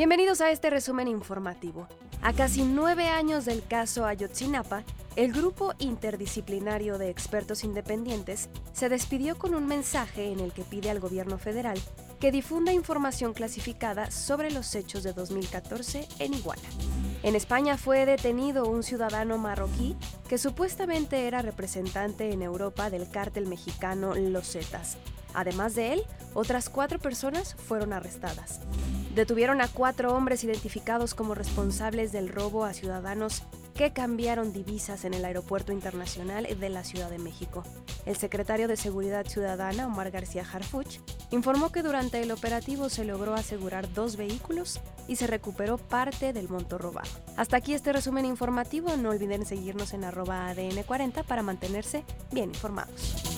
Bienvenidos a este resumen informativo. A casi nueve años del caso Ayotzinapa, el grupo interdisciplinario de expertos independientes se despidió con un mensaje en el que pide al gobierno federal que difunda información clasificada sobre los hechos de 2014 en Iguala. En España fue detenido un ciudadano marroquí que supuestamente era representante en Europa del cártel mexicano Los Zetas. Además de él, otras cuatro personas fueron arrestadas. Detuvieron a cuatro hombres identificados como responsables del robo a ciudadanos que cambiaron divisas en el Aeropuerto Internacional de la Ciudad de México. El secretario de Seguridad Ciudadana, Omar García Harfuch, informó que durante el operativo se logró asegurar dos vehículos y se recuperó parte del monto robado. Hasta aquí este resumen informativo. No olviden seguirnos en arroba ADN40 para mantenerse bien informados.